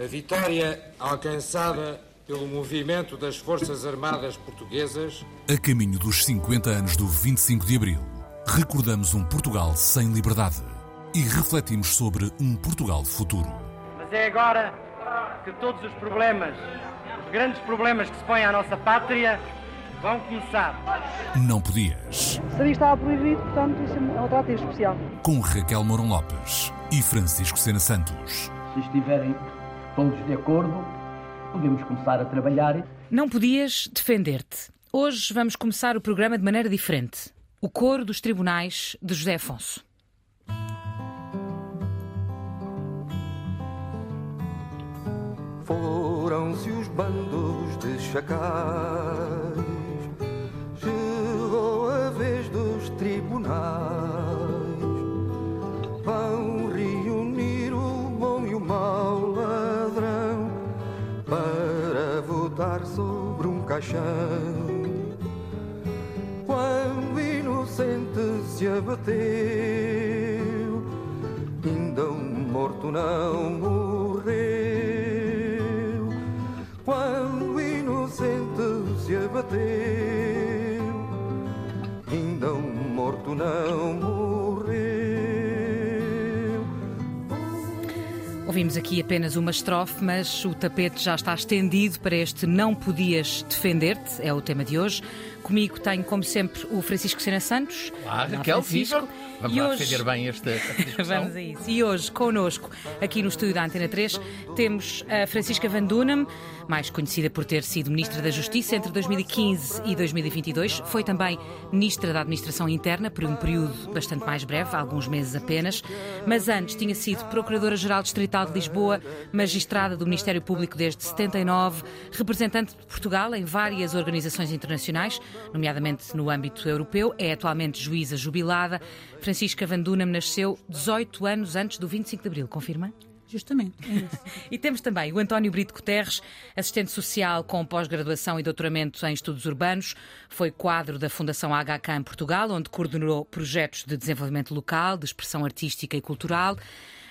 A vitória alcançada pelo movimento das Forças Armadas Portuguesas. A caminho dos 50 anos do 25 de Abril, recordamos um Portugal sem liberdade e refletimos sobre um Portugal futuro. Mas é agora que todos os problemas, os grandes problemas que se põem à nossa pátria, vão começar. Não podias. Seria estava proibido, portanto, isso é um atrativo especial. Com Raquel Mourão Lopes e Francisco Sena Santos. Se estiverem todos de acordo, podemos começar a trabalhar. Não podias defender-te. Hoje vamos começar o programa de maneira diferente. O coro dos tribunais de José Afonso. Foram-se os bandos de chacais, chegou a vez dos tribunais. Caixão. Quando inocente se abateu, ainda um morto não morreu. Quando inocente se abateu, Ouvimos aqui apenas uma estrofe, mas o tapete já está estendido para este Não Podias Defender-te, é o tema de hoje. Comigo tenho, como sempre, o Francisco Sena Santos. Olá, Olá, Raquel, Francisco. viva! Vamos E lá hoje- defender bem esta, esta. Vamos a isso. E hoje, connosco, aqui no estúdio da Antena 3, temos a Francisca Van Dunham, mais conhecida por ter sido Ministra da Justiça entre 2015 e 2022. Foi também Ministra da Administração Interna por um período bastante mais breve, alguns meses apenas. Mas antes tinha sido Procuradora-Geral Distrital de Lisboa, magistrada do Ministério Público desde 79, representante de Portugal em várias organizações internacionais, nomeadamente no âmbito europeu. É atualmente juíza jubilada. Francisca Van Dunham nasceu 18 anos antes do 25 de Abril, confirma? Justamente. é. E temos também o António Brito Guterres, assistente social com pós-graduação e doutoramento em estudos urbanos. Foi quadro da Fundação HK em Portugal, onde coordenou projetos de desenvolvimento local, de expressão artística e cultural.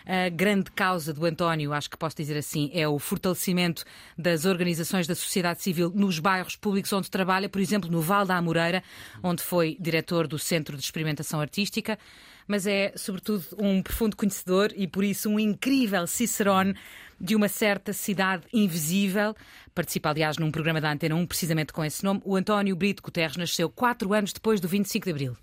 A grande causa do António, acho que posso dizer assim, é o fortalecimento das organizações da sociedade civil nos bairros públicos onde trabalha, por exemplo, no Val da Amoreira, onde foi diretor do Centro de Experimentação Artística mas é, sobretudo, um profundo conhecedor e, por isso, um incrível cicerone de uma certa cidade invisível. Participa, aliás, num programa da Antena 1, precisamente com esse nome. O António Brito Guterres nasceu quatro anos depois do 25 de Abril.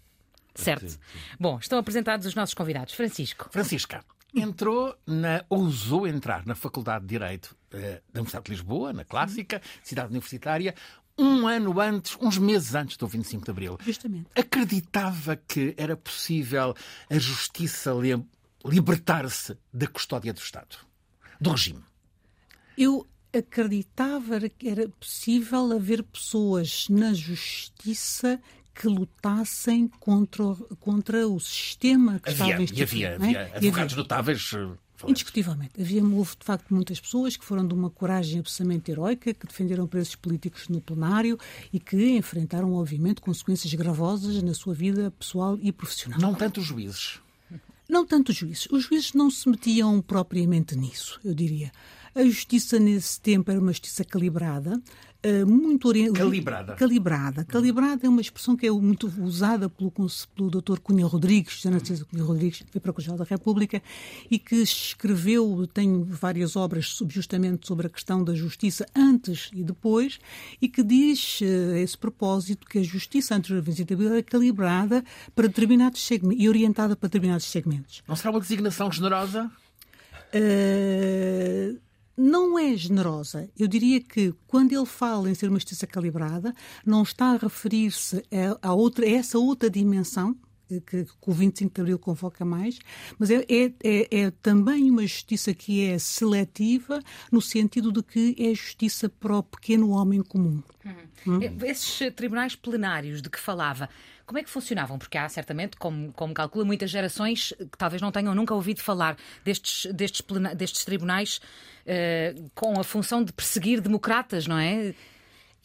Certo? Bom, estão apresentados os nossos convidados. Francisco. Francisca, entrou na, ousou entrar na Faculdade de Direito eh, da Universidade de Lisboa, na Clássica, cidade universitária, um ano antes, uns meses antes do 25 de Abril. Justamente. Acreditava que era possível a justiça li- libertar-se da custódia do Estado, do regime. Eu acreditava que era possível haver pessoas na justiça que lutassem contra, o- contra o sistema que Havia, estava e instituído. havia, não é? havia E advogados notáveis. eh. Indiscutivelmente. Havia, houve, de facto, muitas pessoas que foram de uma coragem absolutamente heroica, que defenderam presos políticos no plenário e que enfrentaram, obviamente, consequências gravosas na sua vida pessoal e profissional. Não tanto os juízes. Não tanto os juízes. Os juízes não se metiam propriamente nisso, eu diria. A justiça nesse tempo era uma justiça calibrada, eh, muito orientada. Calibrada. Calibrada. Calibrada é uma expressão que é muito usada pelo, pelo Dr. Cunha Rodrigues, José Narciso Cunha Rodrigues, que foi Procurador da República, e que escreveu, tem várias obras justamente sobre a questão da justiça antes e depois, e que diz eh, a esse propósito que a justiça antes do 25 de Abril é calibrada para determinados segmentos e orientada para determinados segmentos. Não será uma designação generosa? Uh, não é generosa. Eu diria que quando ele fala em ser uma justiça calibrada, não está a referir-se a, a outra, a essa outra dimensão eh, que, que o 25 de Abril convoca mais, mas é, é, é- é também uma justiça que é seletiva no sentido de que é justiça para o pequeno homem comum. Esses eh, tribunais plenários de que falava, como é que funcionavam? Porque há certamente, como, como calcula, muitas gerações que talvez não tenham nunca ouvido falar destes, destes, plena- destes tribunais eh, com a função de perseguir democratas, não é?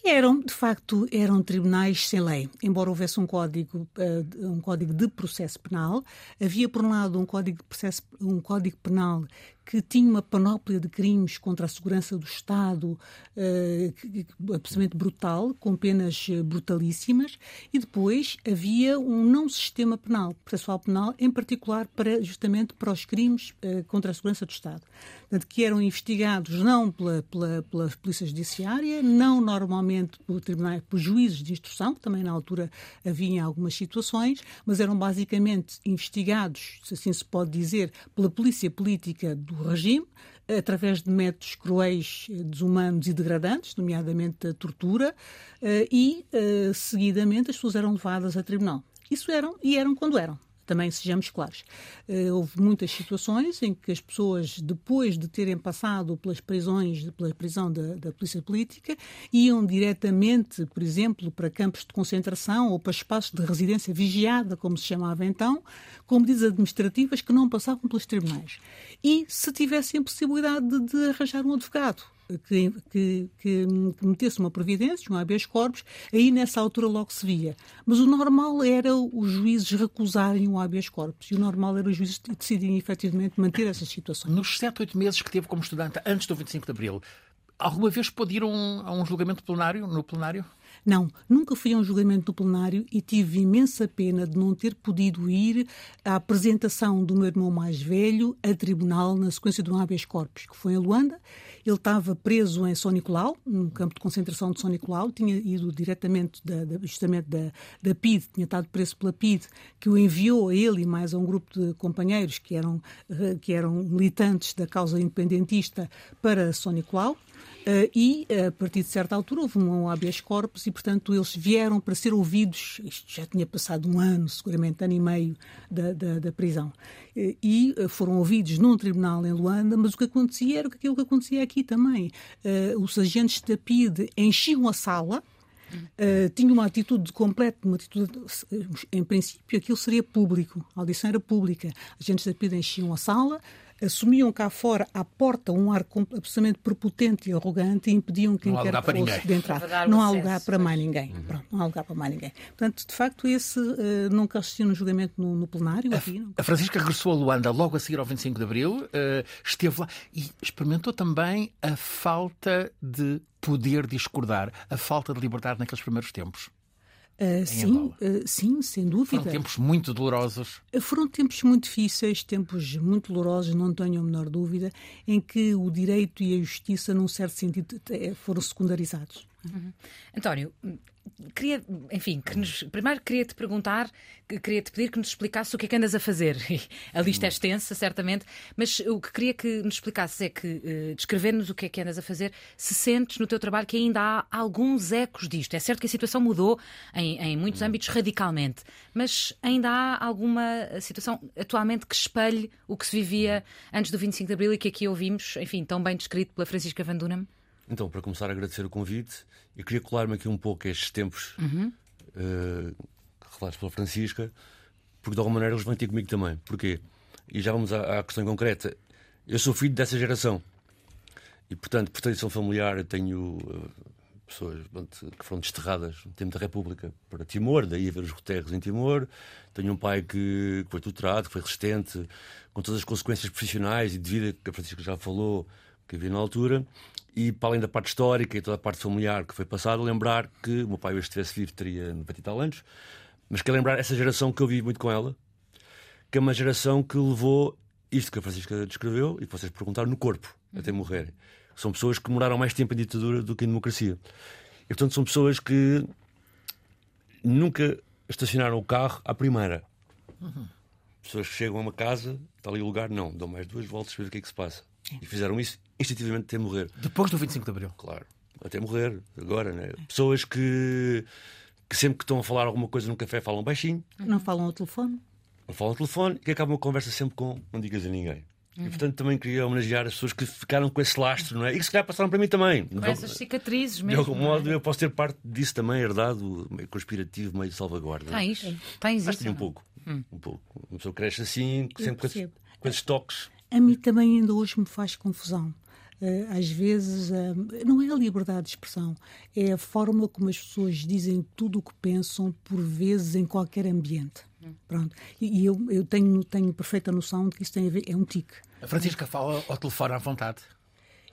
Eram, de facto, eram tribunais sem lei. Embora houvesse um código, eh, um código de processo penal, havia, por um lado, um código, de processo, um código penal que tinha uma panóplia de crimes contra a segurança do Estado absolutamente brutal, com penas brutalíssimas, e depois havia um não sistema penal, processual penal, em particular para, justamente para os crimes contra a segurança do Estado. Portanto, que eram investigados não pela, pela, pela Polícia Judiciária, não normalmente por tribunais, por juízes de instrução, que também na altura havia em algumas situações, mas eram basicamente investigados, se assim se pode dizer, pela polícia política do regime, através de métodos cruéis, desumanos e degradantes, nomeadamente a tortura, eh, e eh, seguidamente as pessoas eram levadas a tribunal. Isso eram e eram quando eram também sejamos claros. Uh, houve muitas situações em que as pessoas, depois de terem passado pelas prisões, pela prisão da, da polícia política, iam diretamente, por exemplo, para campos de concentração ou para espaços de residência vigiada, como se chamava então, com medidas administrativas que não passavam pelos tribunais. E se tivessem possibilidade de, de arranjar um advogado que, que, que, metesse uma providência, um habeas corpus, aí nessa altura logo se via. Mas o normal era os juízes recusarem o habeas corpus e o normal era os juízes decidirem efetivamente manter essas situações. Nos sete, oito meses que teve como estudante antes do 25 de Abril, alguma vez pôde ir a um, a um julgamento plenário, no plenário? Não, nunca fui a um julgamento do plenário e tive imensa pena de não ter podido ir à apresentação do meu irmão mais velho a tribunal na sequência do habeas corpus, que foi em Luanda. Ele estava preso em São Nicolau, no campo de concentração de São Nicolau, tinha ido diretamente, da, da, justamente da, da PID, tinha estado preso pela PID, que o enviou a ele e mais a um grupo de companheiros que eram, eh, que eram militantes da causa independentista para São Nicolau. Uh, e, a partir de certa altura, houve um habeas corpus e, portanto, eles vieram para ser ouvidos. Isto já tinha passado um ano, seguramente ano e meio da, da, da prisão. Uh, e uh, foram ouvidos num tribunal em Luanda, mas o que acontecia era aquilo que acontecia aqui também. os agentes da PID enchiam a sala. Uh, tinha uma atitude completa, uma atitude, em princípio, aquilo seria público, a audição era pública. Agentes da PID enchiam a sala, assumiam cá fora, à porta, um ar absolutamente prepotente e arrogante e impediam quem quer que fosse de entrar. Não há lugar para mais ninguém. Uhum. Pronto, não há lugar para mais ninguém. Portanto, de facto, esse uh, nunca assistiu no julgamento no, no plenário. A, aqui, a Francisca regressou a Luanda logo a seguir ao 25 de Abril, uh, esteve lá e experimentou também a falta de poder discordar, a falta de liberdade naqueles primeiros tempos. Uh, sim, uh, sim, sem dúvida. Foram tempos muito dolorosos. Uh, foram tempos muito difíceis, tempos muito dolorosos, não tenho a menor dúvida, em que o direito e a justiça, num certo sentido, foram secundarizados. Uhum. António, queria, enfim, que nos, primeiro queria te perguntar, queria te pedir que nos explicasse o que é que andas a fazer. a lista é extensa, certamente, mas o que queria que nos explicasses é que, uh, descrever-nos o que é que andas a fazer, se sentes no teu trabalho que ainda há alguns ecos disto. É certo que a situação mudou em, em muitos âmbitos radicalmente, mas ainda há alguma situação atualmente que espelhe o que se vivia antes do 25 de Abril e que aqui ouvimos, enfim, tão bem descrito pela Francisca Van Dunham? Então, para começar, agradecer o convite. Eu queria colar-me aqui um pouco a estes tempos uhum. uh, pela Francisca, porque de alguma maneira eles vão ter comigo também. Porquê? E já vamos à, à questão concreta. Eu sou filho dessa geração. E, portanto, por tradição familiar, tenho uh, pessoas que foram desterradas no tempo da República para Timor, daí haver os roterros em Timor. Tenho um pai que foi tutorado, que foi resistente, com todas as consequências profissionais e de vida que a Francisca já falou, que havia na altura. E para além da parte histórica e toda a parte familiar que foi passada, lembrar que o meu pai, hoje estivesse vivo, teria 90 e tal anos, mas que lembrar essa geração que eu vivi muito com ela, que é uma geração que levou isto que a Francisca descreveu e que vocês perguntaram no corpo, até morrerem. São pessoas que moraram mais tempo em ditadura do que em democracia. E portanto são pessoas que nunca estacionaram o carro à primeira. Uhum. Pessoas que chegam a uma casa, está ali o lugar, não, dão mais duas voltas para ver o que é que se passa. E fizeram isso instintivamente até morrer. Depois do 25 de Abril? Claro. Até morrer, agora, né? Pessoas que, que sempre que estão a falar alguma coisa no café falam baixinho. Não falam ao telefone. Não falam ao telefone e acabam a conversa sempre com não digas a ninguém. Uhum. E portanto também queria homenagear as pessoas que ficaram com esse lastro, não é? E que se calhar passaram para mim também. Com essas cicatrizes mesmo. De algum modo, é? eu posso ter parte disso também, herdado, meio conspirativo, meio de salvaguarda. Tens, tens isso. um pouco. Hum. Um pouco. Uma pessoa cresce assim, sempre com, com esses toques. A mim também ainda hoje me faz confusão. Eh, às vezes, eh, não é a liberdade de expressão, é a forma como as pessoas dizem tudo o que pensam, por vezes, em qualquer ambiente. Pronto. E, eu, eu tenho, tenho perfeita noção de que isso tem a ver, é um tique. A Francisca fala ao telefone à vontade.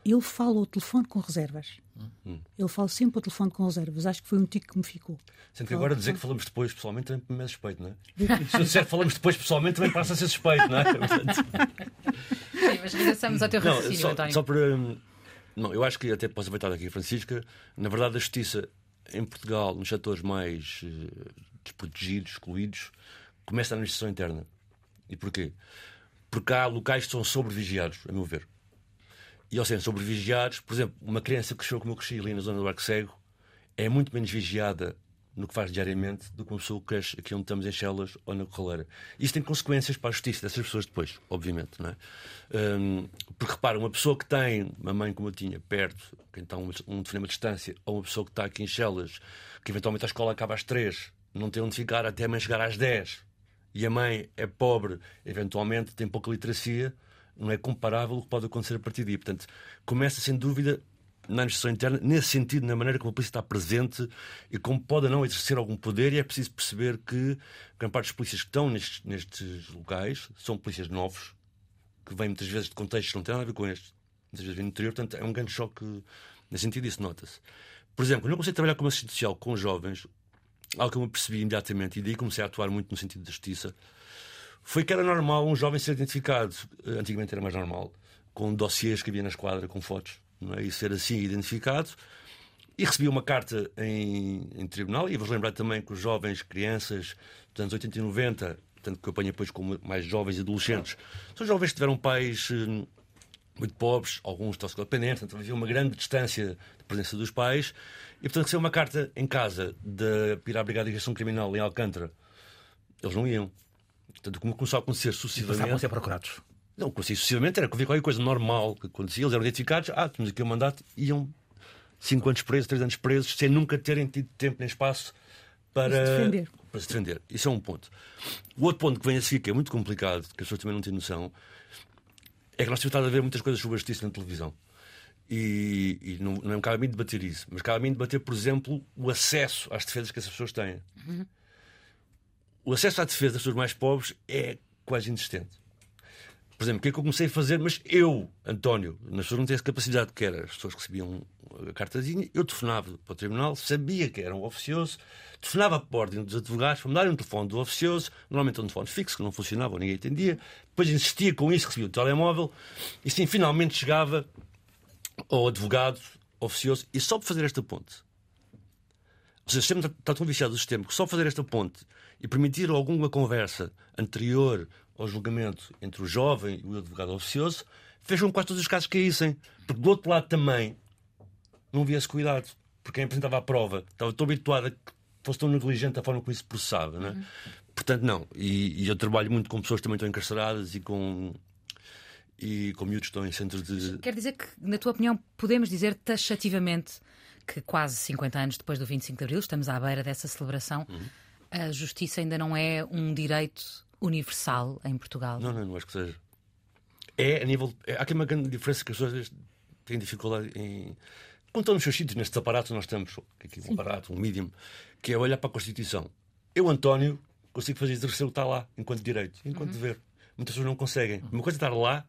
Ele fala ao telefone com reservas. Hum. Ele fala sempre ao telefone com reservas. Acho que foi um tique que me ficou. Sendo que agora dizer que falamos depois pessoalmente também me é suspeito, não é? Se eu disser que falamos depois pessoalmente também passa a ser suspeito, não é? Sim, mas regressamos ao teu não, raciocínio, só, António. só para. hum, Não, eu acho que até posso aproveitar aqui a Francisca. Na verdade, a justiça em Portugal, nos setores mais eh, desprotegidos, excluídos, começa na administração interna. E porquê? Porque há locais que são sobrevigiados, a meu ver. E ao serem sobrevigiados, por exemplo, uma criança que cresceu como eu cresci ali na zona do Arco Cego é muito menos vigiada no que faz diariamente do que uma pessoa que cresce aqui onde estamos em Chelas ou na Corraleira. Isso tem consequências para a justiça dessas pessoas depois, obviamente. Não é? Hum, porque repara, uma pessoa que tem uma mãe como eu tinha perto, que então um, um telefonema distância, ou uma pessoa que está aqui em Chelas, que eventualmente a escola acaba às três, não tem onde ficar até a mãe chegar às dez, e a mãe é pobre, eventualmente tem pouca literacia, não é comparável o que pode acontecer a partir daí. Portanto, começa sem dúvida na administração interna, nesse sentido, na maneira como a polícia está presente e como pode ou não exercer algum poder, e é preciso perceber que grande parte dos polícias que estão nestes, nestes locais são polícias novos, que vêm muitas vezes de contextos que não têm nada a ver com este, muitas vezes vêm do interior, portanto é um grande choque nesse sentido, isso nota-se. Por exemplo, quando eu comecei a trabalhar como assistente social com jovens, algo que eu me percebi imediatamente, e daí comecei a atuar muito no sentido da justiça, foi que era normal um jovem ser identificado, antigamente era mais normal, com dossiês que havia na esquadra, com fotos, não é? e ser assim identificado. E recebi uma carta em, em tribunal, e vos lembrar também que os jovens, crianças dos anos 80 e 90, tanto que eu apanho depois como mais jovens e adolescentes, são jovens que tiveram pais eh, muito pobres, alguns toxicodependentes, então havia uma grande distância de presença dos pais, e portanto recebeu uma carta em casa de ir à Brigada de Investigação Criminal em Alcântara. Eles não iam. Portanto, como começou a acontecer Passavam a sucessivamente. ser procurados. Não, acontecia sucessivamente, era que havia qualquer coisa normal que acontecia, eles eram identificados, ah, temos aqui um mandato, iam 5 anos presos, 3 anos presos, sem nunca terem tido tempo nem espaço para Para se defender. para se defender. Isso é um ponto. O outro ponto que vem a seguir, que é muito complicado, que as pessoas também não têm noção, é que nós temos estado a ver muitas coisas sobre a justiça na televisão. E, e não, não cabe a mim debater isso, mas cabe a mim debater, por exemplo, o acesso às defesas que essas pessoas têm. O acesso à defesa das pessoas mais pobres é quase inexistente. Por exemplo, o que é que eu comecei a fazer? Mas eu, António, nas pessoas não têm essa capacidade, que era as pessoas recebiam a cartazinha, eu telefonava para o tribunal, sabia que era um oficioso, telefonava para a ordem dos advogados para me darem um telefone do oficioso, normalmente um telefone fixo, que não funcionava, ou ninguém entendia. Depois insistia com isso, recebia o telemóvel, e sim, finalmente chegava ao advogado oficioso, e só para fazer esta ponte. Ou seja, o está, tão viciado do sistema que só fazer esta ponte e permitir alguma conversa anterior ao julgamento entre o jovem e o advogado oficioso fez com que quase todos os casos caíssem. Porque do outro lado também não havia esse cuidado. Porque quem apresentava a prova estava tão habituado a que fosse tão negligente a forma como isso se processava. Não é? Portanto, não. E, e eu trabalho muito com pessoas que também estão encarceradas e com. E com miúdos que estão em centros de. Quer dizer que, na tua opinião, podemos dizer taxativamente que quase 50 anos depois do 25 de Abril, estamos à beira dessa celebração, Uhum. A justiça ainda não é um direito universal em Portugal. Não, não, não acho que seja. É a nível. é- há aqui uma grande diferença que as pessoas têm dificuldade em. Quando estão nos seus sítios, nestes aparatos nós que aqui um aparato, um medium, que é olhar para a Constituição. Eu, António, consigo fazer exercer o que está lá, enquanto direito, enquanto dever. Muitas pessoas não conseguem. Uma coisa é estar lá,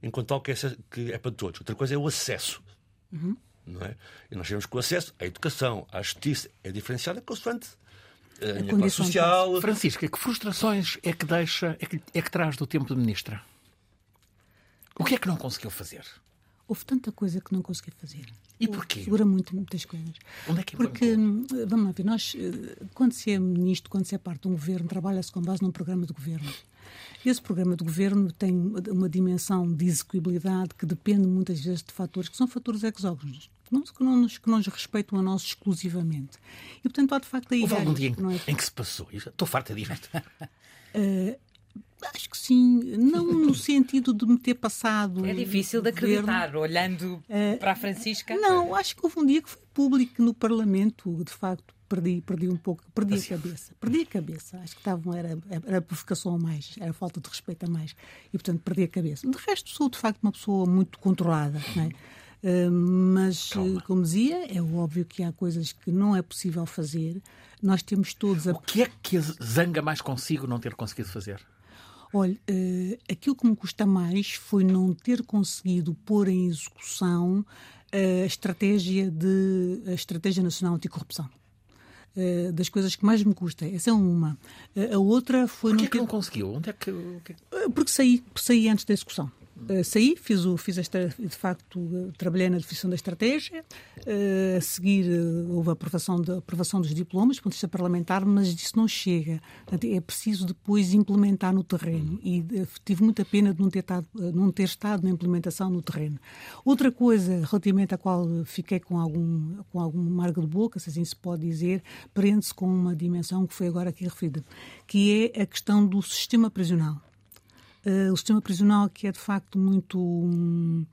enquanto algo que é, que é para todos. Outra coisa é o acesso. Não é? E nós sabemos que o acesso à educação, à justiça, é diferenciado consoante a minha classe social. Francisca, que frustrações é que deixa, é que, é que traz do tempo de ministra? O que é que não conseguiu fazer? Houve tanta coisa que não consegui fazer. E porquê? Segura muito muitas coisas. Onde é que Porque, hum, vamos lá ver, nós, eh, quando se é ministro, quando se é parte de um governo, trabalha-se com base num programa de governo. Esse programa de governo tem uma dimensão de execuibilidade que depende muitas vezes de fatores que são fatores exógenos, não, que não, nos, que não nos respeitam a nós exclusivamente. E, portanto, há de facto aí Houve algum dia em, não é? em que se passou? isso? Estou farta disto. Acho que sim, não no sentido de me ter passado. É difícil de governo. acreditar, olhando para a Francisca. Não, acho que houve um dia que foi público no Parlamento, de facto, perdi, perdi um pouco, perdi a cabeça. Perdi a cabeça. Acho que estava, era, era provocação a mais, era falta de respeito a mais. E, portanto, perdi a cabeça. De resto, sou, de facto, uma pessoa muito controlada. Não é? Uh, mas, Calma. como dizia, é óbvio que há coisas que não é possível fazer. Nós temos todos a... O que é que zanga mais consigo não ter conseguido fazer? Olha, uh, aquilo que me custa mais foi não ter conseguido pôr em execução a estratégia de a estratégia nacional anticorrupção. Uh, das coisas que mais me custa. Essa é uma. Uh, a outra foi. Porquê não que não conseguiu? Onde é que. Porque saí, saí antes da execução. Uh, saí, fiz, o, fiz esta, de facto, uh, trabalhei na definição da estratégia, uh, a seguir houve a aprovação, de, aprovação dos diplomas, do ponto de vista parlamentar, mas isso não chega. É preciso depois implementar no terreno e tive muita pena de não ter, estado, não ter estado na implementação no terreno. Outra coisa, relativamente à qual fiquei com algum, com algum margo de boca, se assim se pode dizer, prende-se com uma dimensão que foi agora aqui referida, que é a questão do sistema prisional. Uh, o sistema prisional que é de facto muito um,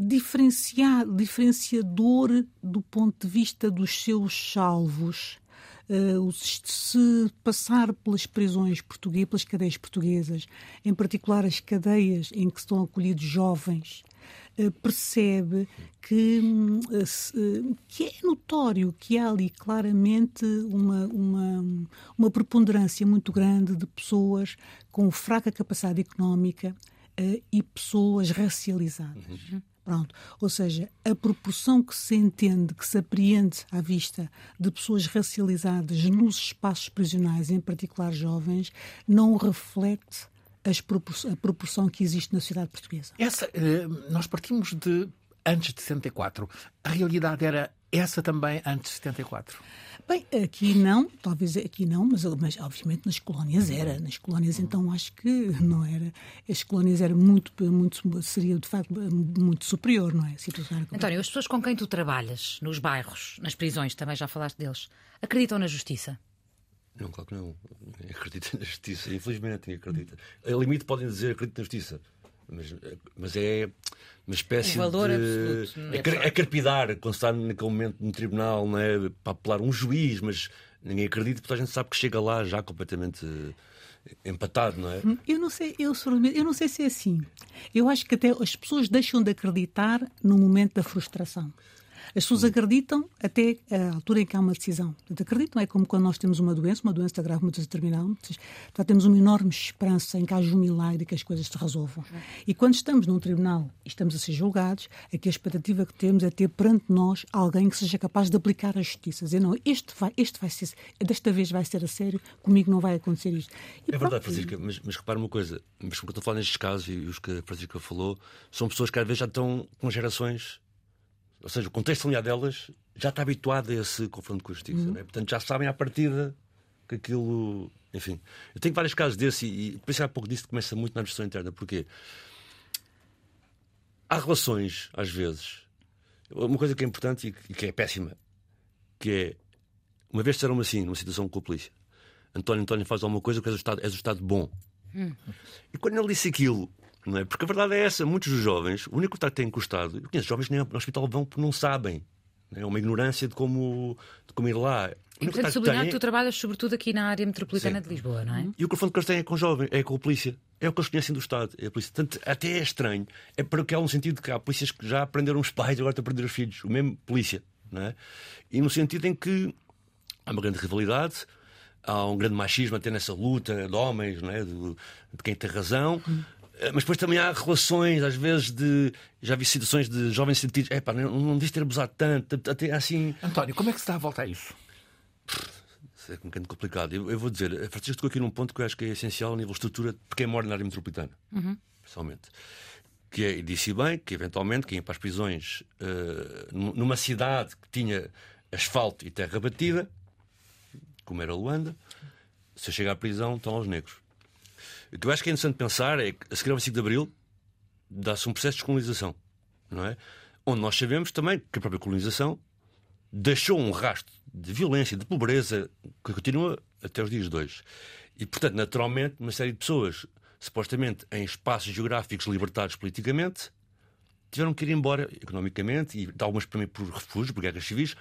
diferenciado, diferenciador do ponto de vista dos seus salvos. Uh, se passar pelas prisões portuguesas, pelas cadeias portuguesas, em particular as cadeias em que estão acolhidos jovens, percebe que, uh, que é notório que há ali claramente uma, uma, uma preponderância muito grande de pessoas com fraca capacidade económica e pessoas racializadas. Uhum. Pronto. Ou seja, a proporção que se entende, que se apreende à vista de pessoas racializadas nos espaços prisionais, em particular jovens, não reflete a proporção que existe na sociedade portuguesa. Essa, eh, nós partimos de antes de 74. A realidade era essa também antes de 74? Bem, aqui não, talvez aqui não, mas, mas obviamente nas colónias era. Nas colónias então acho que não era. As colónias era muito, muito seria de facto muito superior, não é? António, as pessoas com quem tu trabalhas, nos bairros, nas prisões, também já falaste deles, acreditam na justiça? Não, claro que não. Acredita na justiça, infelizmente, acredita. A limite podem dizer acredito na justiça. Mas, mas é uma espécie um valor de. Absoluto, é, é carpidar quando está naquele momento no tribunal não é? para apelar um juiz, mas ninguém acredita porque a gente sabe que chega lá já completamente empatado, não é? Eu não sei, eu, eu não sei se é assim. Eu acho que até as pessoas deixam de acreditar no momento da frustração. As pessoas acreditam até a altura em que há uma decisão. Portanto, acreditam, é como quando nós temos uma doença, uma doença grave, doença terminal, então, temos uma enorme esperança em que haja um milagre e que as coisas se resolvam. E quando estamos num tribunal e estamos a ser julgados, aqui a expectativa que temos é ter perante nós alguém que seja capaz de aplicar a justiça. Dizer, não, este vai, este vai ser, desta vez vai ser a sério, comigo não vai acontecer isto. E é verdade, Francisca, mas, mas repara uma coisa, mas como eu estou a falar nestes casos e os que a Francisca falou, são pessoas que às vezes já estão com gerações ou seja, o contexto familiar delas já está habituado a esse confronto com a justiça. Uhum. Né? Portanto, já sabem à partida que aquilo. Enfim, eu tenho vários casos desse e, e pensar há pouco disso começa muito na administração interna. Porquê? Há relações, às vezes, uma coisa que é importante e que é péssima, que é uma vez disseram-me assim, numa situação com a polícia: António, António faz alguma coisa que és o Estado, és o Estado bom. Hum. E quando ele disse aquilo, não é? Porque a verdade é essa: muitos dos jovens, o único que tem encostado, eu conheço jovens que nem ao hospital vão porque não sabem. É uma ignorância de como, de como ir lá. E, portanto, sublinhar que, que tu trabalhas sobretudo aqui na área metropolitana Sim. de Lisboa, não é? E o confronto que eles têm é com jovens, é com a polícia. É o que eles conhecem do Estado. É a polícia. Portanto, até é estranho. É para que há um sentido que há polícias que já aprenderam os pais, agora estão a aprender os filhos. O mesmo polícia. Não é? E no sentido em que há uma grande rivalidade, há um grande machismo até nessa luta de homens, não é? de, de quem tem razão. Hum. Eh, mas depois também há relações, às vezes, de. Já vi situações de jovens sentidos. É pá, não, não devias ter abusado tanto. Até assim. António, como é que se dá a volta a isso? Isso é um bocadinho complicado. Eu, eu vou dizer, a Francisco tocou aqui num ponto que eu acho que é essencial a nível de estrutura de quem mora na área metropolitana. Uhum. Pessoalmente. Que é, e disse bem, que eventualmente quem ia para as prisões uh, numa cidade que tinha asfalto e terra batida, como era Luanda, se eu chegar à prisão, estão os negros. O que eu acho que é interessante pensar é que a seguir ao 25 de Abril dá-se um processo de descolonização, não é? Onde nós sabemos também que a própria colonização deixou um rastro de violência, de pobreza, que continua até os dias de hoje. E, portanto, naturalmente, uma série de pessoas, supostamente em espaços geográficos libertados politicamente, tiveram que ir embora economicamente e algumas também por refúgio, por guerras civis,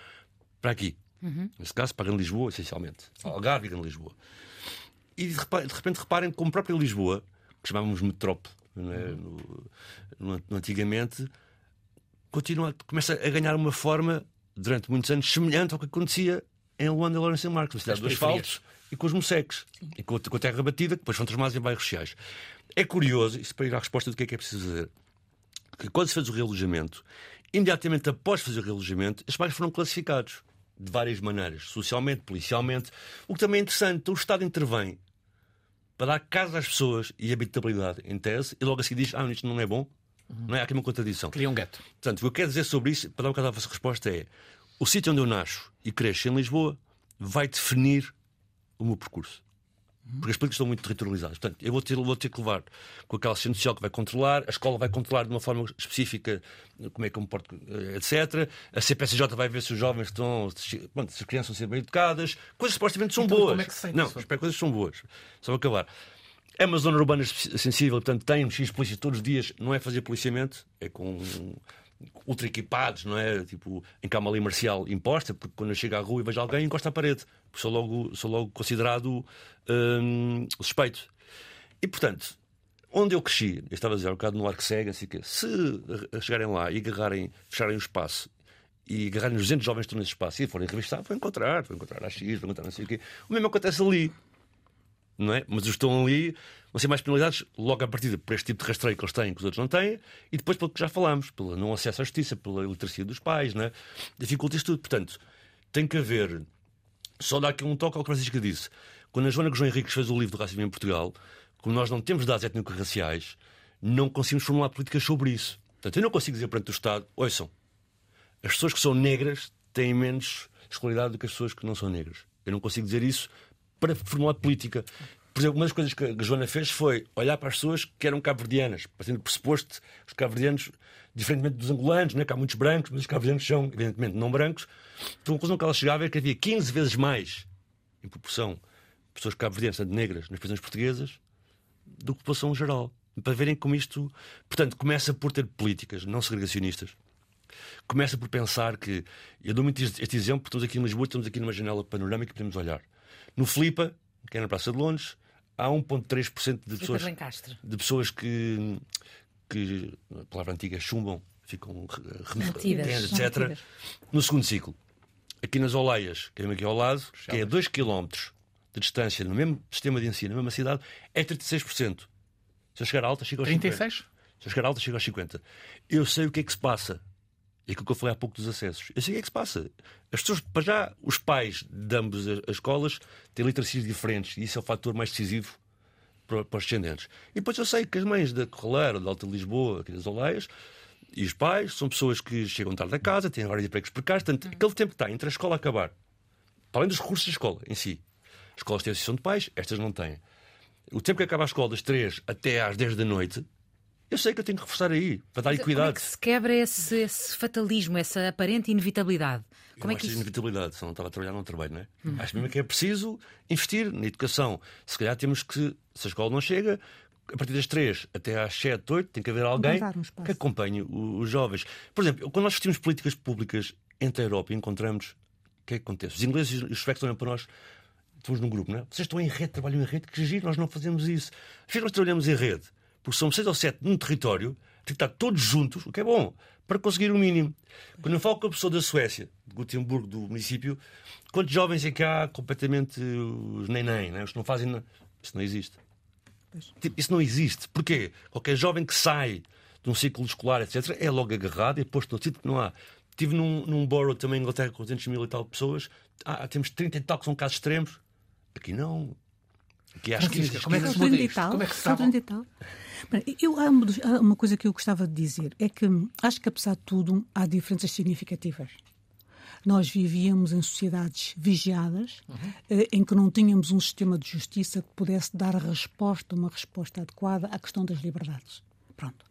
para aqui. Uhum. Nesse caso, para Lisboa, essencialmente. Algarve e Lisboa. E de repente reparem como própria Lisboa, que chamávamos metrópole é? no, no, no, antigamente, continua, começa a ganhar uma forma, durante muitos anos, semelhante ao que acontecia em Luanda e Lourenço Marques, uma cidade do asfalto e com os moseques, e com, com a terra batida, que depois são transformados em bairros sociais. É curioso, isso para ir à resposta do que é que é preciso fazer, que quando se fez o realojamento, imediatamente após fazer o realojamento, estes bairros foram classificados de várias maneiras, socialmente, policialmente, o que também é interessante. Então, o Estado intervém para dar casa às pessoas e habitabilidade, em tese, e logo assim diz: Ah, isto não é bom. Não é Há aqui uma contradição. Cria um gueto. Portanto, o que eu quero dizer sobre isso, para dar um bocado a vossa resposta, é: o sítio onde eu nasço e cresço em Lisboa vai definir o meu percurso. Porque as políticas estão muito territorializadas. Portanto, eu vou ter, vou ter que levar com aquela assistente social que vai controlar, a escola vai controlar de uma forma específica como é que eu me porto, eh, etc. A CPCJ vai ver se os jovens estão. Se, bom, se as crianças vão ser bem educadas. Coisas supostamente são Então, boas. como é que se Não, as coisas são boas. Só para acabar. É uma zona urbana sensível, portanto, tem X polícia todos os dias. Não é fazer policiamento, é com ultra equipados, não é? Tipo, em cama ali marcial imposta, porque quando eu chego à rua e vejo alguém, encosta à parede. Sou logo, sou logo considerado hum, suspeito. E, portanto, onde eu cresci, eu estava a dizer um bocado no Arco Cega, assim que se chegarem lá e agarrarem, fecharem o espaço e agarrarem os 200 jovens que estão nesse espaço e forem revistar, vão encontrar, vão encontrar a X, vão encontrar não sei o quê. O mesmo acontece ali. Não é? Mas os estão ali vão ser mais penalizados logo à partida por este tipo de rastreio que eles têm, que os outros não têm, e depois pelo que já falámos, pelo não acesso à justiça, pela iliteracia dos pais, não é? dificulta isto tudo. Portanto, tem que haver. Só dá aqui um toque ao que Francisca disse. Quando a Joana Gujão Henriques fez o livro do racismo em Portugal, como nós não temos dados étnico-raciais, não conseguimos formular políticas sobre isso. Portanto, eu não consigo dizer perante o Estado: ouçam, as pessoas que são negras têm menos escolaridade do que as pessoas que não são negras. Eu não consigo dizer isso para formular política. Por exemplo, uma das coisas que a Joana fez foi olhar para as pessoas que eram cabo-verdianas, partindo do pressuposto os cabo-verdianos, diferentemente dos angolanos, não é? que há muitos brancos, mas os cabo-verdianos são, evidentemente, não brancos. Então, a conclusão que ela chegava é que havia 15 vezes mais, em proporção, pessoas cabo-verdianas, portanto, negras, nas prisões portuguesas, do que população geral. Para verem como isto. Portanto, começa por ter políticas não segregacionistas. Começa por pensar que. Eu dou muito este exemplo, porque estamos aqui em Lisboa, estamos aqui numa janela panorâmica que podemos olhar. No Flipa, que é na Praça de Londres, há 1,3% de pessoas, de pessoas que, que, a palavra antiga, chumbam, ficam re- Metidas. retendas, São etc. metidas. No segundo ciclo. Aqui nas Oleias, que é aqui ao lado, que é a 2 km de distância, no mesmo sistema de ensino, na mesma cidade, é 36%. Se eu chegar alta, chega aos 36? 50%. Se eu chegar alta, chega aos 50%. Eu sei o que é que se passa. É aquilo que eu falei há pouco dos acessos. Eu sei o que é que se passa. As pessoas, para já, os pais de ambas as as escolas têm literacias diferentes e isso é o fator mais decisivo para, para os descendentes. E depois eu sei que as mães da Corraleira, da Alta Lisboa, aqui das Oleias, e os pais são pessoas que chegam tarde a casa, têm horários de empregos precários, portanto, aquele tempo que está entre a escola a acabar, para além dos recursos da escola em si. As escolas têm associação de pais, estas não têm. O tempo que acaba a escola das 3 até às 10 da noite, eu sei que eu tenho que reforçar aí, para dar Como é equidade. que se quebra esse, esse fatalismo, essa aparente inevitabilidade? Como é eu que acho isso... inevitabilidade. Se não estava a trabalhar, não trabalho, não é? Acho mesmo que é preciso investir na educação. Se calhar temos que, se a escola não chega, a partir das 3 até às 7, 8, tem que haver alguém um que acompanhe os jovens. Por exemplo, quando nós discutimos políticas públicas entre a Europa e encontramos, o que é que acontece? Os ingleses e os suecos olham para nós, estamos num grupo, não é? Vocês estão em rede, trabalham em rede, que giro, nós não fazemos isso. Às vezes nós trabalhamos em rede, porque somos seis ou sete num território, tem que estar todos juntos, o que é bom, para conseguir o mínimo. Quando eu falo com a pessoa da Suécia, de Gotemburgo, do município, quantos jovens é que há completamente os nem-nem, né? os que não fazem. na- Isso não existe. Tipo, Isso não existe. Porquê? Qualquer jovem que sai de um ciclo escolar, etc., é logo agarrado e posto no sítio que não há. Estive num, num borough também em Inglaterra com 200 mil e tal pessoas. Ah, temos 30 e tal que são casos extremos. Aqui não. Aqui há Francisca, esquinas, como é que se muda 30 isto? Como é que se sabe? 30 tal. Bem, Eu, há, uma, coisa que eu gostava de dizer, é que acho que apesar de tudo há diferenças significativas. Nós vivíamos em sociedades vigiadas, eh, em que não tínhamos um sistema de justiça que pudesse dar resposta, uma resposta adequada à questão das liberdades. Pronto.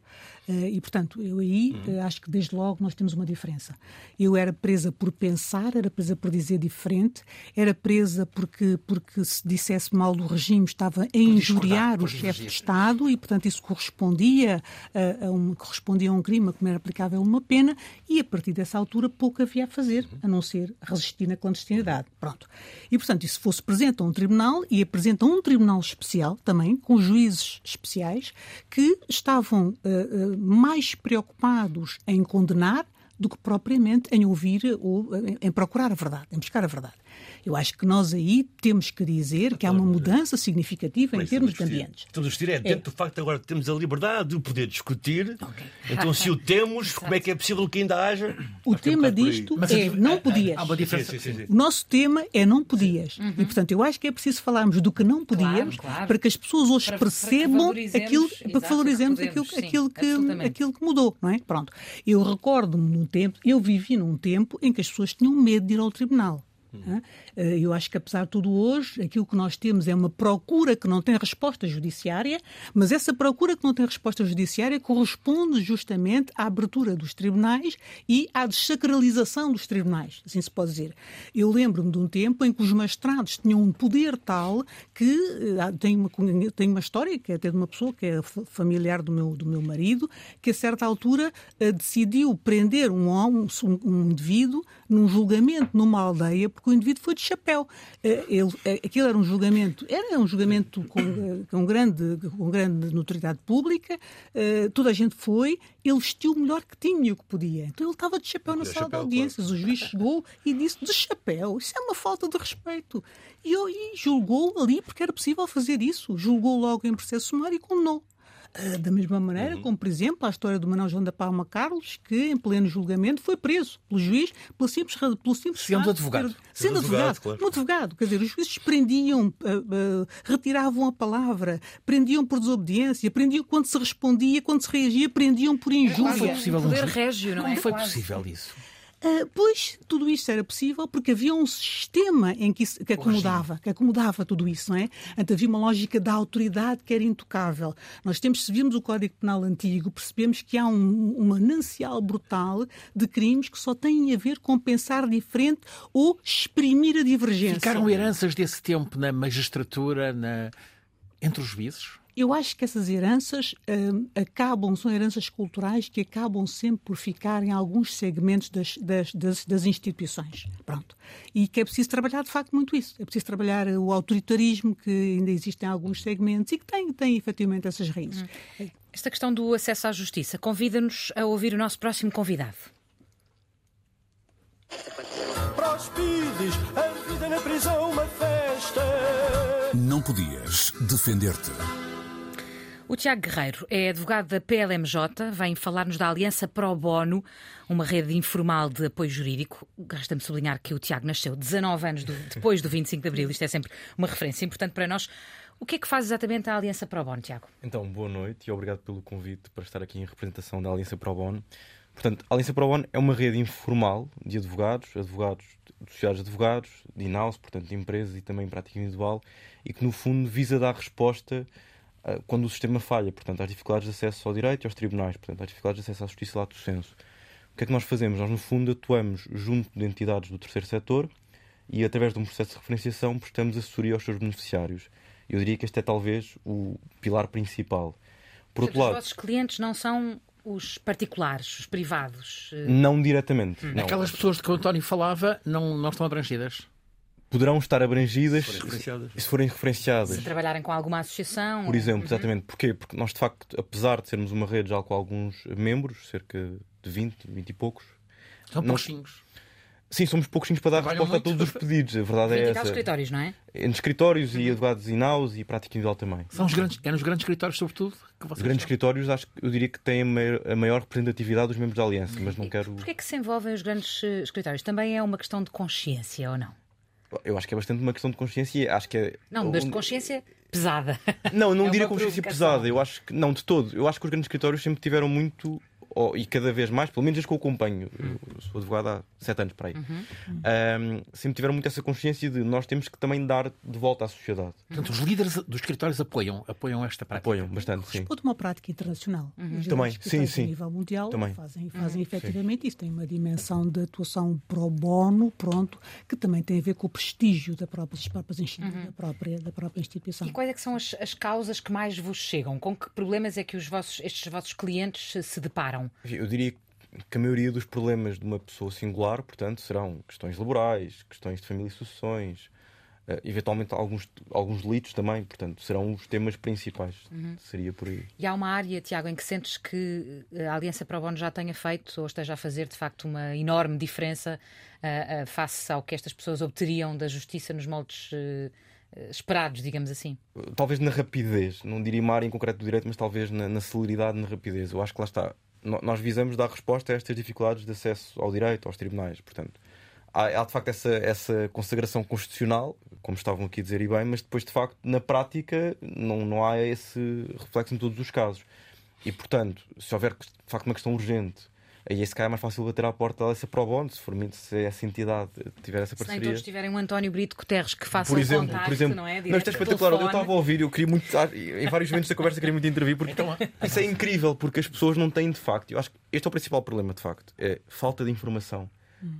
Eh, E, portanto, eu aí eh, acho que desde logo nós temos uma diferença. Eu era presa por pensar, era presa por dizer diferente, era presa porque, porque se dissesse mal do regime estava a injuriar por o chefe de. Estado e, portanto, isso correspondia a, a um, correspondia a um crime como era aplicável uma pena e, a partir dessa altura, pouco havia a fazer, a não ser resistir na clandestinidade. Pronto. E, portanto, isso fosse presente a um tribunal e apresenta a um tribunal especial também, com juízes especiais, que estavam eh, mais preocupados em condenar do que propriamente em ouvir ou em procurar a verdade, em buscar a verdade. Eu acho que nós aí temos que dizer que há uma mudança significativa em termos de ambientes. Estamos a discutir é dentro do facto de agora temos a liberdade de poder discutir. Então, se o temos, como é que é possível que ainda haja? O tema disto é não podias. Há uma diferença. O nosso tema é não podias. E, portanto, eu acho que é preciso falarmos do que não podíamos para que as pessoas hoje percebam aquilo, para que valorizemos que, aquilo que mudou, não é? Pronto. Eu recordo-me num tempo, eu vivi num tempo em que as pessoas tinham medo de ir ao tribunal. 嗯。Eh, Eu acho que, apesar de tudo, hoje, aquilo que nós temos é uma procura que não tem resposta judiciária, mas essa procura que não tem resposta judiciária corresponde justamente à abertura dos tribunais e à desacralização dos tribunais, assim se pode dizer. Eu lembro-me de um tempo em que os magistrados tinham um poder tal que eh, tem uma, tem uma história que é até de uma pessoa que é fa- familiar do meu, do meu marido, que a certa altura eh, decidiu prender um, um, um indivíduo num julgamento numa aldeia porque o indivíduo foi de chapéu. Eh, Ele, eh, aquilo era um julgamento, era um julgamento com, eh, com grande, com grande notoriedade pública, eh, toda a gente foi, ele vestiu o melhor que tinha e o que podia. Então ele estava de chapéu na De sala chapéu, de audiências. O juiz chegou e disse de chapéu, isso é uma falta de respeito. E, e julgou ali porque era possível fazer isso. Julgou logo em processo sumário e condenou. Ah, Da mesma maneira, como por exemplo a história do Manuel João da Palma Carlos, que em pleno julgamento foi preso pelo juiz pelo simples, pelo simples Sendo advogado. ter- Sendo advogado, advogado, claro. um advogado. Quer dizer, os juízes prendiam, ah, ah, retiravam a palavra, prendiam por desobediência, prendiam quando se respondia, quando se reagia, prendiam por injúria. foi possível um régio, não Como é? foi Quase. possível isso? Ah, pois tudo isto era possível porque havia um sistema em que, isso- que acomodava, que acomodava tudo isso, não é? Portanto, havia uma lógica da autoridade que era intocável. Nós temos, se vimos o Código Penal antigo, percebemos que há um, um manancial brutal de crimes que só têm a ver com pensar diferente ou exprimir a divergência. Ficaram heranças desse tempo na magistratura, na... entre os juízes? Eu acho que essas heranças hum, acabam, são heranças culturais que acabam sempre por ficar em alguns segmentos das, das, das, das instituições. Pronto. E que é preciso trabalhar, de facto, muito isso. É preciso trabalhar o autoritarismo que ainda existe em alguns segmentos e que tem, tem efetivamente essas raízes. Esta questão do acesso à justiça convida-nos a ouvir o nosso próximo convidado. Para os Pidis, a vida na prisão uma festa. Não podias defender-te. O Tiago Guerreiro é advogado da PLMJ, vem falar-nos da Aliança Pro Bono, uma rede informal de apoio jurídico. Resta-me sublinhar que o Tiago nasceu 19 anos do- depois do 25 de Abril, isto é sempre uma referência importante para nós. O que é que faz exatamente a Aliança Pro Bono, Tiago? Então, boa noite e obrigado pelo convite para estar aqui em representação da Aliança Pro Bono. Portanto, a Aliança Pro Bono é uma rede informal de advogados, advogados associados a advogados, de in-house, portanto, de empresas e também prática individual, e que no fundo visa dar resposta quando o sistema falha, portanto, às dificuldades de acesso ao direito e aos tribunais, portanto, às dificuldades de acesso à justiça e lato senso. O que é que nós fazemos? Nós, no fundo, atuamos junto de entidades do terceiro setor e, através de um processo de referenciação, prestamos assessoria aos seus beneficiários. Eu diria que este é talvez o pilar principal. Por outro Os lado, vossos clientes não são os particulares, os privados. eh, não diretamente. Não. Aquelas pessoas de que o António falava não, não estão abrangidas. Poderão estar abrangidas forem referenciadas. se forem referenciadas. Se trabalharem com alguma associação. Por ou- exemplo, exatamente. Porquê? Porque nós, de facto, apesar de sermos uma rede já com alguns membros, cerca de 20, 20 e poucos, São Não- pouquinhos. sim, somos pouquinhos para dar Trabalham resposta a muito. todos os pedidos. A verdade 20 é e essa. escritórios, não é? Em escritórios e advogados in-house e prática individual também. São os grandes, é nos grandes escritórios, sobretudo, que Os vocês grandes estão. escritórios, acho que eu diria que têm a maior, a maior representatividade dos membros da Aliança, mas não quero. Porquê é que se envolvem os grandes eh, escritórios? Também é uma questão de consciência ou não? Eu acho que é bastante uma questão de consciência acho que é. Não, mas de consciência pesada. Não, não É diria consciência pesada. Eu acho que não de todo. Eu acho que os grandes escritórios sempre tiveram muito oh, e cada vez mais, pelo menos as que eu acompanho. Eu sou advogado há sete anos para aí. Uhum. ahm, sempre tiveram muito essa consciência de nós temos que também dar de volta à sociedade. Portanto, os líderes dos escritórios apoiam, apoiam esta prática. Apoiam bastante, sim. Responde uma prática internacional. Os Também, sim, sim. A nível mundial Também. fazem, fazem efetivamente isso. Tem uma dimensão de atuação pro bono, pronto, que também tem a ver com o prestígio da própria, das próprias institu- da, própria, da própria instituição. E quais é que são as, as causas que mais vos chegam? Com que problemas é que os vossos, estes vossos clientes se- se deparam? Eu diria que a maioria dos problemas de uma pessoa singular, portanto, serão questões laborais, questões de família e sucessões, Uh, eventualmente alguns, alguns delitos também, portanto, serão os temas principais. Uhum. Seria por aí. E há uma área, Tiago, em que sentes que a Aliança Pro Bono já tenha feito ou esteja a fazer de facto uma enorme diferença uh, uh, face ao que estas pessoas obteriam da justiça nos moldes esperados, digamos assim? Talvez na rapidez, não diria uma área em concreto do direito, mas talvez na, na celeridade, na rapidez. Eu acho que lá está. Nós visamos dar resposta a estas dificuldades de acesso ao direito, aos tribunais. Portanto, há, há de facto essa, essa consagração constitucional, como estavam aqui a dizer e bem, mas depois de facto na prática não, não há esse reflexo em todos os casos. E portanto, se houver de facto uma questão urgente aí esse cá é mais fácil bater à porta dessa pro bono, se for se essa entidade tiver essa parceria. Se nem todos tiverem um António Brito Guterres que faça por exemplo, contacto, por exemplo, não é? Não, isto é espetacular. Eu estava a ouvir eu queria muito. Em vários momentos da conversa queria muito intervir porque então, isso é incrível, porque as pessoas não têm de facto. Eu acho que este é o principal problema, de facto. É falta de informação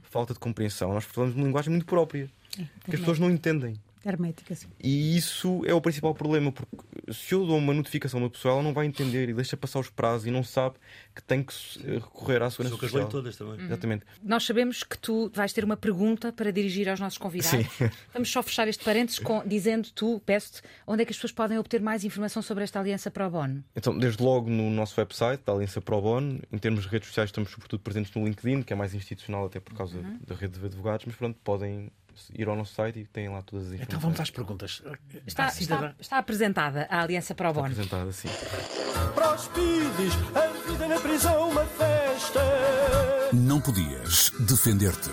falta de compreensão. Nós falamos de uma linguagem muito própria, é, que as pessoas não entendem. Hermética, sim. E isso é o principal problema, porque se eu dou uma notificação a uma pessoa, ela não vai entender e deixa passar os prazos e não sabe que tem que recorrer à segurança Sou social. todas também. Uhum. Exatamente. Nós sabemos que tu vais ter uma pergunta para dirigir aos nossos convidados. Sim. Vamos só fechar este parênteses com, dizendo tu, peço-te, onde é que as pessoas podem obter mais informação sobre esta Aliança Pro Bono? Então, desde logo no nosso website, da Aliança Pro Bono, em termos de redes sociais estamos sobretudo presentes no LinkedIn, que é mais institucional até por causa uhum. da rede de advogados, mas pronto, podem ir ao nosso site e têm lá todas as informações. Então vamos às perguntas. Está, está, está apresentada a Aliança Pro Bono. Está apresentada, sim. Prospides, a vida na prisão, uma festa. Não podias defender-te.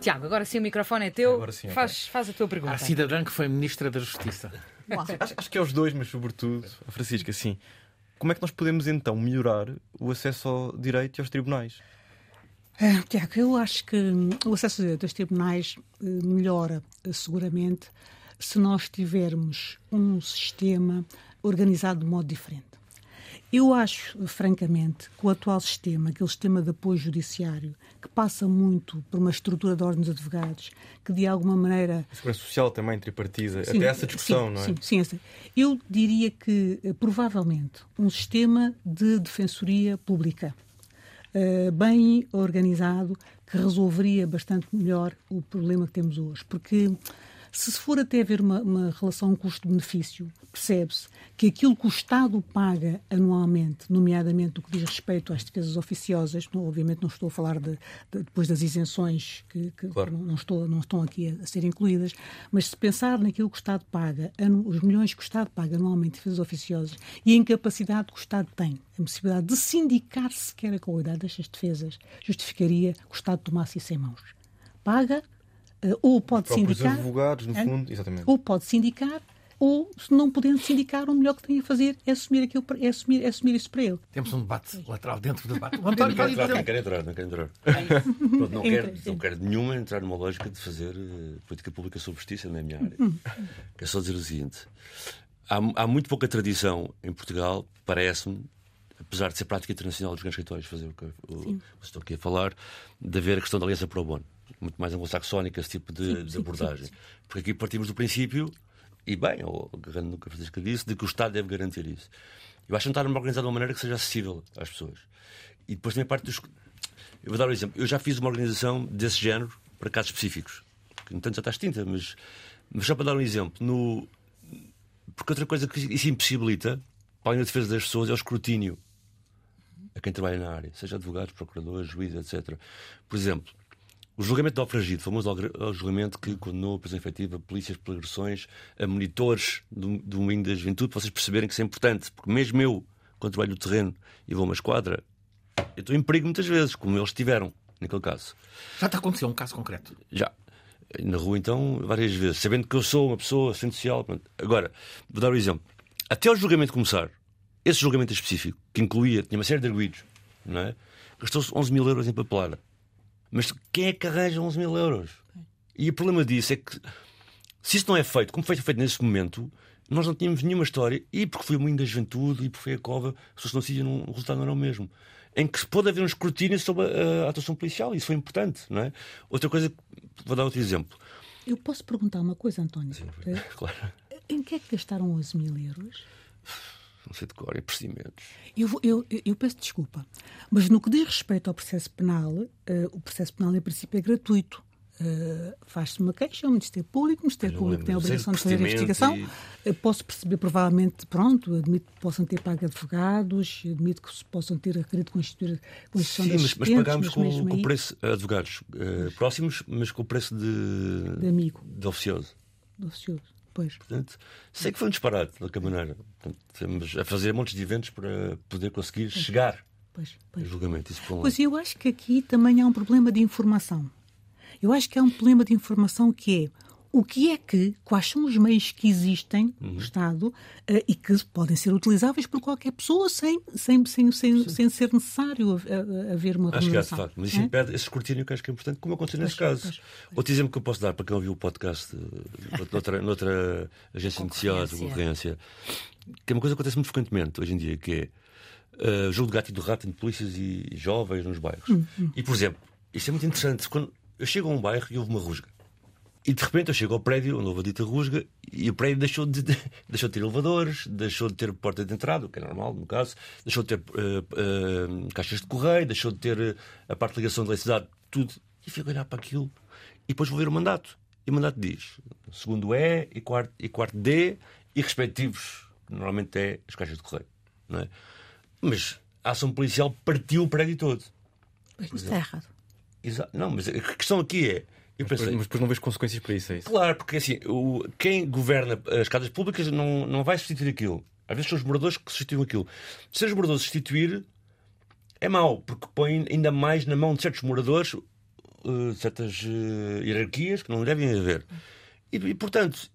Tiago, agora sim o microfone é teu. Agora sim, faz, faz a tua pergunta. A cidadã que foi Ministra da Justiça. acho, acho, que é os dois, mas sobretudo a Francisca, sim. Como é que nós podemos então melhorar o acesso ao direito e aos tribunais? Uh, Tiago, eu acho que o acesso aos tribunais uh, melhora uh, seguramente se nós tivermos um sistema organizado de modo diferente. Eu acho, francamente, que o atual sistema, aquele sistema de apoio judiciário, que passa muito por uma estrutura de ordens de advogados, que de alguma maneira. A segurança social também tripartisa, sim, até essa discussão, sim, não é? Sim, sim, essa. Eu diria que, provavelmente, um sistema de defensoria pública uh, bem organizado que resolveria bastante melhor o problema que temos hoje. Porque se for até haver uma, uma relação custo-benefício, percebe-se que aquilo que o Estado paga anualmente, nomeadamente no que diz respeito às defesas oficiosas, não, obviamente não estou a falar de, de, depois das isenções que, que claro. não, estou, não estão aqui a, a, ser incluídas, mas se pensar naquilo que o Estado paga, os milhões que o Estado paga anualmente de defesas oficiosas e a incapacidade que o Estado tem, a possibilidade de sindicar sequer a qualidade destas defesas, justificaria que o Estado tomasse isso em mãos. Paga, ou pode sindicar. advogados, no fundo, exatamente. Ou pode sindicar, ou se não podendo sindicar, o melhor que tem a fazer é assumir, aquilo, é assumir, é assumir isso para ele. Temos um debate lateral dentro do debate. não, quer entrar, não quer entrar, não quer entrar. Pronto, não, quero, não quero nenhuma entrar numa lógica de fazer uh, política pública sobre justiça na minha área. Hum. Quero só dizer o seguinte: há, há muito pouca tradição em Portugal, parece-me, apesar de ser prática internacional dos grandes escritórios fazer o que eu estou aqui a falar, de haver a questão da aliança pro bono muito mais anglo-saxónica, esse tipo de, sim, de abordagem. Sim, sim, Porque aqui partimos do princípio, e bem, ou agarrando no que a Francisca disse, de que o Estado deve garantir isso. Eu acho que não está organizado de uma maneira que seja acessível às pessoas. E depois também parte dos. Eu vou dar um exemplo. Eu já fiz uma organização desse género para casos específicos, que no tanto já está extinta, mas, mas só para dar um exemplo. No... Porque outra coisa que isso impossibilita, para da defesa das pessoas, é o escrutínio a quem trabalha na área, seja advogados, procuradores, juízes, etc. Por exemplo, o julgamento de Alfragide, famoso julgamento que condenou a prisão efetiva polícias por agressões a monitores do, do Wing da Juventude, para vocês perceberem que isso é importante, porque mesmo eu, quando trabalho no terreno e vou a uma esquadra, eu estou em perigo muitas vezes, como eles tiveram naquele caso. Já te aconteceu um caso concreto? Já. Na rua, então, várias vezes, sabendo que eu sou uma pessoa essencial. Agora, vou dar um exemplo. Até o julgamento começar, esse julgamento específico, que incluía, tinha uma série de arguídos, não é? gastou-se 11 mil euros em papelada. Mas quem é que arranja 11 mil euros? E o problema disso é que, se isso não é feito, como foi feito nesse momento, nós não tínhamos nenhuma história, e porque foi o moinho da juventude, e porque foi a cova, se fosse não decidiam, o resultado não era o mesmo. Em que pode haver um escrutínio sobre a, a atuação policial, isso foi importante, não é? Outra coisa, vou dar outro exemplo. Eu posso perguntar uma coisa, António? Sim, claro. Em que é que gastaram 11 mil euros? Não sei de cor, é procedimentos. Eu, eu, eu, peço desculpa, mas no que diz respeito ao processo penal, uh, o processo penal, em princípio, é gratuito. Uh, Faz-se uma queixa ao Ministério Público, o Ministério Público tem a obrigação de fazer a investigação. E... Posso perceber, provavelmente, pronto, admito que possam ter pago advogados, admito que possam ter querido constituir a Constituição Sim, mas, mas pagámos com, com preço, advogados uh, próximos, mas com o preço de, de amigo. De oficioso. De oficioso. Pois. Portanto, sei que foi um disparate, de qualquer maneira. Portanto, estamos a fazer montes de eventos para poder conseguir pois. chegar pois, pois. ao julgamento. Isso pois eu acho que aqui também há um problema de informação. Eu acho que há um problema de informação que é o que é que, quais são os meios que existem no uhum. Estado uh, e que podem ser utilizáveis por qualquer pessoa sem, sem, sem, sem, sem ser necessário haver uma Acho que há, de facto, mas isso é? impede esse escrutínio que acho que é importante, como aconteceu nesse caso. Pois, pois. Outro exemplo que eu posso dar para quem ouviu o podcast eh, noutra, noutra agência noticiosa, concorrência, que é uma coisa que acontece muito frequentemente hoje em dia, que é uh, jogo de gato e do rato entre polícias e jovens nos bairros. Hum, hum. E, por exemplo, isso é muito interessante. Quando eu chego a um bairro e houve uma rusga. E de repente eu chego ao prédio onde houve a dita rusga e o prédio deixou de, deixou de ter elevadores, deixou de ter porta de entrada, o que é normal no caso, deixou de ter uh, uh, caixas de correio, deixou de ter uh, a parte de ligação de eletricidade, tudo. E fico a olhar para aquilo e depois vou ver o mandato. E o mandato diz segundo E e quarto, e quarto D e respectivos, normalmente é as caixas de correio. Não é? Mas a ação policial partiu o prédio todo. Mas isso está errado. Exato. Não, mas a questão aqui é. Eu mas, pensei, mas depois não vejo consequências para isso, é isso? Claro, porque assim, o, quem governa as casas públicas não, não vai substituir aquilo. Às vezes são os moradores que substituem aquilo. Se os moradores substituir, é mau, porque põe ainda mais na mão de certos moradores uh, certas uh, hierarquias que não devem haver. E, e, portanto,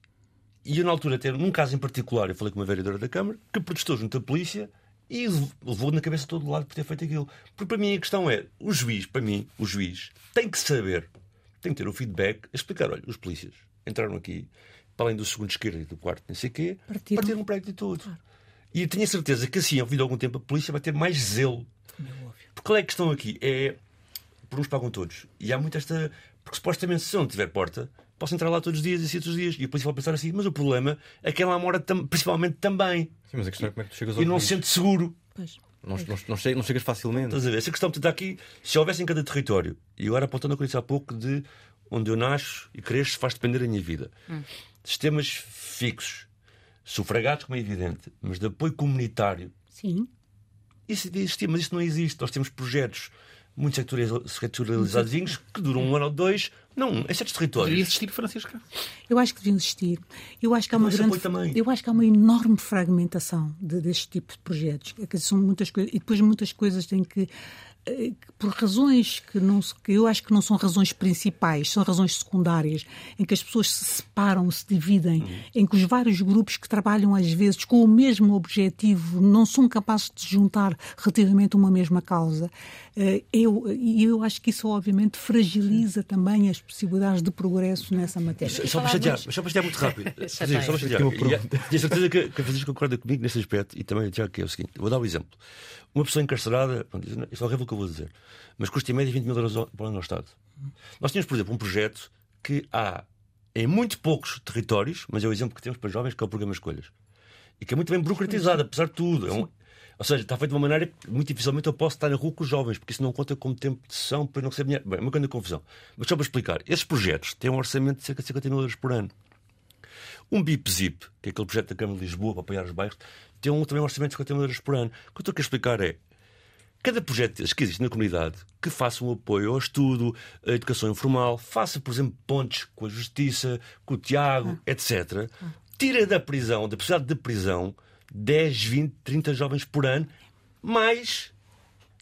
e eu na altura, até num caso em particular, eu falei com uma vereadora da Câmara que protestou junto à polícia e levou na cabeça todo lado por ter feito aquilo. Porque para mim a questão é: o juiz, para mim, o juiz tem que saber, tem que ter o feedback, a explicar: olha, os polícias entraram aqui, para além do segundo esquerdo e do quarto, não sei o quê, partiram, partiram um prédio de tudo. Claro. E eu tenho a certeza que assim, ao fim de algum tempo, a polícia vai ter mais zelo. É porque qual é a questão aqui? É. Por uns pagam todos. E há muito esta. Porque supostamente, se eu não tiver porta, posso entrar lá todos os dias e assim todos os dias. E a polícia vai pensar assim, mas o problema é que ela mora tam principalmente também. Sim, mas a questão é como é que tu chegas ao E não se sente seguro. Pois. Não, não, não, chegas, não chegas facilmente. Estás a ver? Essa questão está aqui, se houvesse em cada território, e agora apontando a coisa há pouco de onde eu nasço e cresço faz depender a minha vida. Hum. Sistemas fixos, sufragados, como é evidente, mas de apoio comunitário. Sim. Isso existia, mas isso não existe. Nós temos projetos muito sectorializados que duram um ano ou dois. Não, em certos territórios. Deveria existir, Francisco? Eu acho que deviam existir. Eu acho que há uma grande. Eu acho que há uma enorme fragmentação de, deste tipo de projetos. Que são muitas coisas. E depois muitas coisas têm que por razões que, não, que eu acho que não são razões principais, são razões secundárias, em que as pessoas se separam, se dividem, uhum. em que os vários grupos que trabalham às vezes com o mesmo objetivo não são capazes de se juntar relativamente a uma mesma causa. Eh, eu, e eu acho que isso obviamente fragiliza Sim. também as possibilidades de progresso nessa matéria. Só para chatear, só para chatear muito rápido. Só para chatear. Tenho certeza que, que a Francisco concorda comigo nesse aspecto e também já que é o seguinte, vou dar o um exemplo. Uma pessoa encarcerada, isso é horrível o que eu vou dizer, mas custa em média 20 mil euros por ano ao Estado. Nós temos, por exemplo, um projeto que há em muito poucos territórios, mas é o exemplo que temos para jovens, que é o programa Escolhas. E que é muito bem burocratizado, apesar de tudo. É um, ou seja, está feito de uma maneira que muito dificilmente eu posso estar na rua com os jovens, porque isso não conta como tempo de sessão para não receber dinheiro. Bem, é uma grande confusão. Mas só para explicar, esses projetos têm um orçamento de cerca de 50 mil euros por ano. Um BIP-ZIP, que é aquele projeto da Câmara de Lisboa para apoiar os bairros, tem um, também um orçamento de 50 mil euros por ano. O que eu estou a explicar é cada projeto que existe na comunidade que faça um apoio ao estudo, à educação informal, faça, por exemplo, pontes com a justiça, com o Tiago, ah. etc., ah. tira da prisão, da possibilidade de prisão, 10, 20, 30 jovens por ano, mais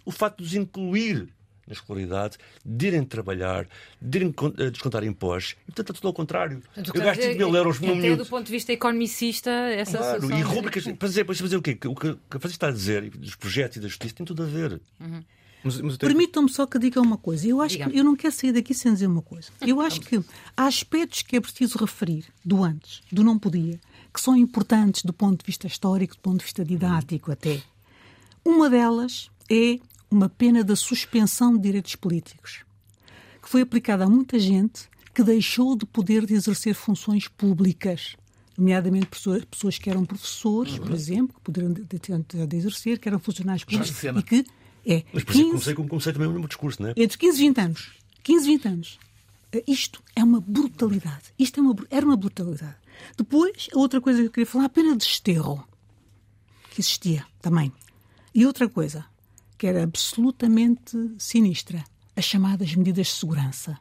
o facto de os incluir na escolaridade, de irem trabalhar, de irem eh, descontar impostos. E, portanto, está tudo ao contrário. Portanto, eu gasto 5 mil euros no minuto. do ponto de vista economicista, essa claro, E rubricas, para dizer, para dizer o quê? O que a Francisco está a dizer, dos projetos e da justiça, tem tudo a ver. Uhum. Tenho... Permitam-me só que diga uma coisa. Eu acho que eu não quero sair daqui sem dizer uma coisa. Eu acho que há aspectos que é preciso referir do antes, do não podia, que são importantes do ponto de vista histórico, do ponto de vista didático até. Uma delas é uma pena da suspensão de direitos políticos, que foi aplicada a muita gente que deixou de poder de exercer funções públicas, nomeadamente pessoas, pessoas que eram professores, por exemplo, que poderiam de, de, de exercer, que eram funcionários públicos e que é. Mas por 15, comecei como comecei também o mesmo discurso, não é? Entre 15 e 20 anos. 15 e 20 anos. isto é uma brutalidade. Isto é uma, era uma brutalidade. Depois, a outra coisa que eu queria falar, a pena de esterro, que existia também. E outra coisa, que era absolutamente sinistra, as chamadas medidas de segurança,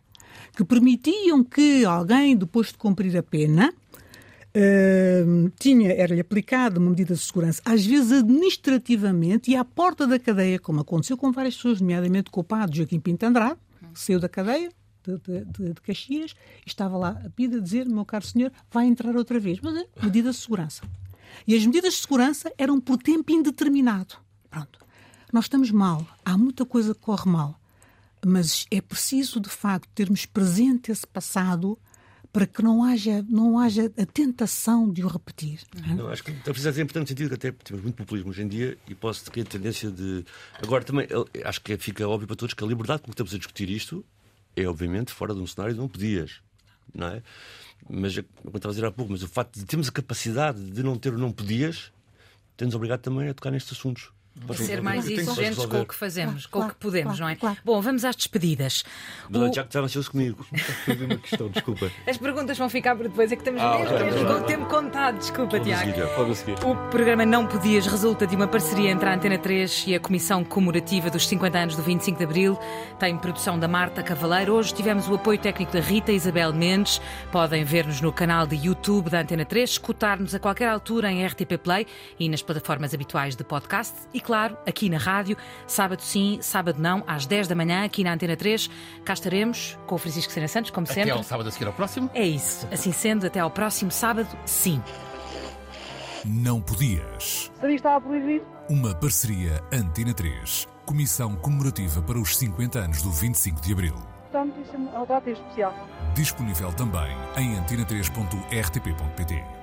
que permitiam que alguém, depois de cumprir a pena, Uh, tinha, era-lhe aplicada uma medida de segurança, às vezes administrativamente, e à porta da cadeia, como aconteceu com várias pessoas, nomeadamente com o padre Joaquim Pinto Andrade, que saiu da cadeia de, de, de, Caxias e estava lá a pedir a dizer, meu caro senhor, vai entrar outra vez. Mas é medida de segurança. E as medidas de segurança eram por tempo indeterminado. Pronto. Nós estamos mal, há muita coisa que corre mal, mas é preciso, de facto, termos presente esse passado para que não haja, não haja a tentação de o repetir. Não, acho que talvez seja importante no sentido que até temos muito populismo hoje em dia e posso ter a tendência de. Agora também, acho que fica óbvio para todos que a liberdade com que estamos a discutir isto é, obviamente, fora de um cenário de não podias, não é? Mas, como estava a dizer há pouco, mas o facto de termos a capacidade de não ter o não podias tem-nos obrigado também a tocar nestes assuntos. Pode ser mais exigentes com o que fazemos, com o que podemos, não é? Bom, vamos às despedidas. Mas o... já que estava ansioso comigo. uma questão, desculpa. As perguntas vão ficar para depois, é que estamos ah, mesmo, com o tempo contado. Desculpa, pode Tiago. Seguir, pode seguir. O programa Não Podias resulta de uma parceria entre a Antena 3 e a Comissão Comemorativa dos 50 anos do 25 de Abril. Tem produção da Marta Cavaleiro. Hoje tivemos o apoio técnico da Rita Isabel Mendes. Podem ver-nos no canal de YouTube da Antena 3, escutar-nos a qualquer altura em RTP Play e nas plataformas habituais de podcast. E, claro, aqui na rádio, sábado sim, sábado não, às 10 da manhã, aqui na Antena 3. Cá estaremos com o Francisco Sena Santos, como sempre. Até ao sábado a seguir ao próximo. É isso. Assim sendo, até ao próximo sábado, sim. Não podias. Sabia estava proibido. Uma parceria Antena 3, Comissão Comemorativa para os 50 anos do 25 de Abril. Portanto, isso é uma data especial. Disponível também em antena3.rtp.pt.